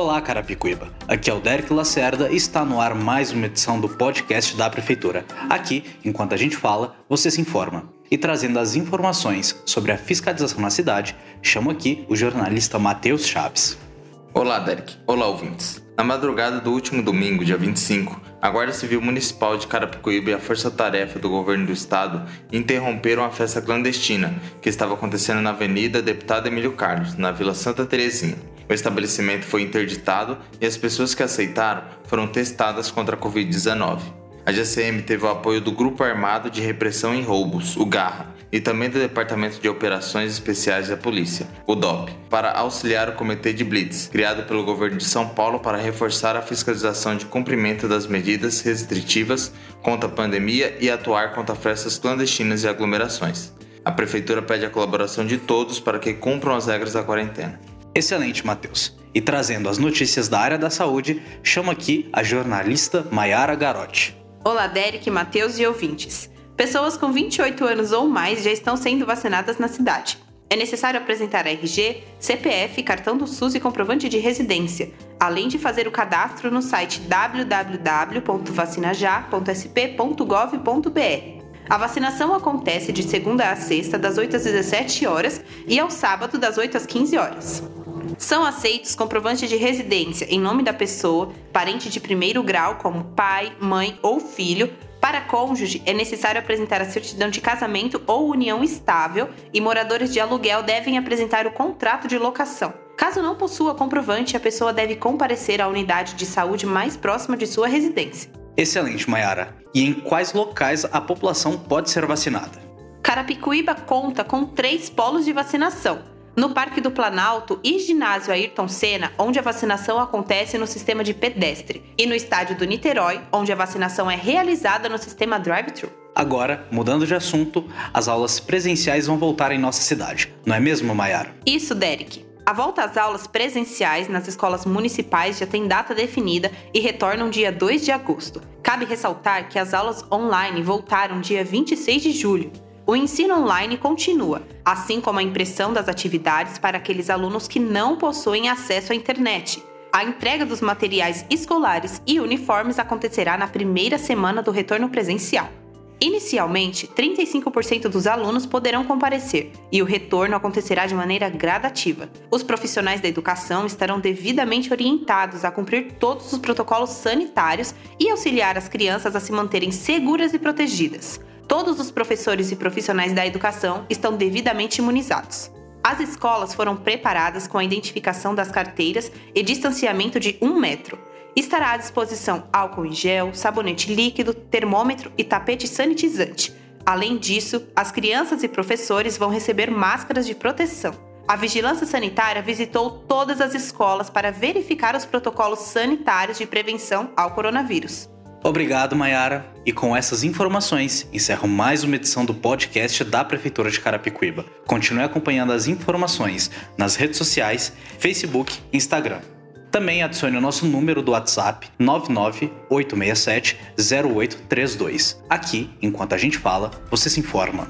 Olá, Carapicuíba. Aqui é o Derek Lacerda e está no ar mais uma edição do podcast da Prefeitura. Aqui, enquanto a gente fala, você se informa. E trazendo as informações sobre a fiscalização na cidade, chamo aqui o jornalista Matheus Chaves. Olá, Derek. Olá, ouvintes. Na madrugada do último domingo, dia 25, a Guarda Civil Municipal de Carapicuíba e a Força Tarefa do Governo do Estado interromperam a festa clandestina que estava acontecendo na Avenida Deputado Emílio Carlos, na Vila Santa Terezinha. O estabelecimento foi interditado e as pessoas que aceitaram foram testadas contra a Covid-19. A GCM teve o apoio do Grupo Armado de Repressão em Roubos, o GARRA, e também do Departamento de Operações Especiais da Polícia, o DOP, para auxiliar o Comitê de Blitz, criado pelo governo de São Paulo para reforçar a fiscalização de cumprimento das medidas restritivas contra a pandemia e atuar contra festas clandestinas e aglomerações. A Prefeitura pede a colaboração de todos para que cumpram as regras da quarentena. Excelente, Matheus. E trazendo as notícias da área da saúde, chamo aqui a jornalista Maiara Garotti. Olá, Derek, Matheus e ouvintes. Pessoas com 28 anos ou mais já estão sendo vacinadas na cidade. É necessário apresentar RG, CPF, cartão do SUS e comprovante de residência, além de fazer o cadastro no site www.vacinajá.sp.gov.br. A vacinação acontece de segunda a sexta, das 8 às 17 horas e ao sábado, das 8 às 15 horas. São aceitos comprovantes de residência em nome da pessoa, parente de primeiro grau, como pai, mãe ou filho. Para cônjuge, é necessário apresentar a certidão de casamento ou união estável e moradores de aluguel devem apresentar o contrato de locação. Caso não possua comprovante, a pessoa deve comparecer à unidade de saúde mais próxima de sua residência. Excelente, Mayara. E em quais locais a população pode ser vacinada? Carapicuíba conta com três polos de vacinação no Parque do Planalto e ginásio Ayrton Senna, onde a vacinação acontece no sistema de pedestre, e no estádio do Niterói, onde a vacinação é realizada no sistema drive-thru. Agora, mudando de assunto, as aulas presenciais vão voltar em nossa cidade, não é mesmo, Mayara? Isso, Derek. A volta às aulas presenciais nas escolas municipais já tem data definida e retornam dia 2 de agosto. Cabe ressaltar que as aulas online voltaram dia 26 de julho. O ensino online continua, assim como a impressão das atividades para aqueles alunos que não possuem acesso à internet. A entrega dos materiais escolares e uniformes acontecerá na primeira semana do retorno presencial. Inicialmente, 35% dos alunos poderão comparecer e o retorno acontecerá de maneira gradativa. Os profissionais da educação estarão devidamente orientados a cumprir todos os protocolos sanitários e auxiliar as crianças a se manterem seguras e protegidas todos os professores e profissionais da educação estão devidamente imunizados. As escolas foram preparadas com a identificação das carteiras e distanciamento de um metro. Estará à disposição álcool em gel, sabonete líquido, termômetro e tapete sanitizante. Além disso, as crianças e professores vão receber máscaras de proteção. A Vigilância Sanitária visitou todas as escolas para verificar os protocolos sanitários de prevenção ao coronavírus. Obrigado, Mayara. E com essas informações, encerro mais uma edição do podcast da Prefeitura de Carapicuíba. Continue acompanhando as informações nas redes sociais, Facebook e Instagram. Também adicione o nosso número do WhatsApp 998670832. Aqui, enquanto a gente fala, você se informa.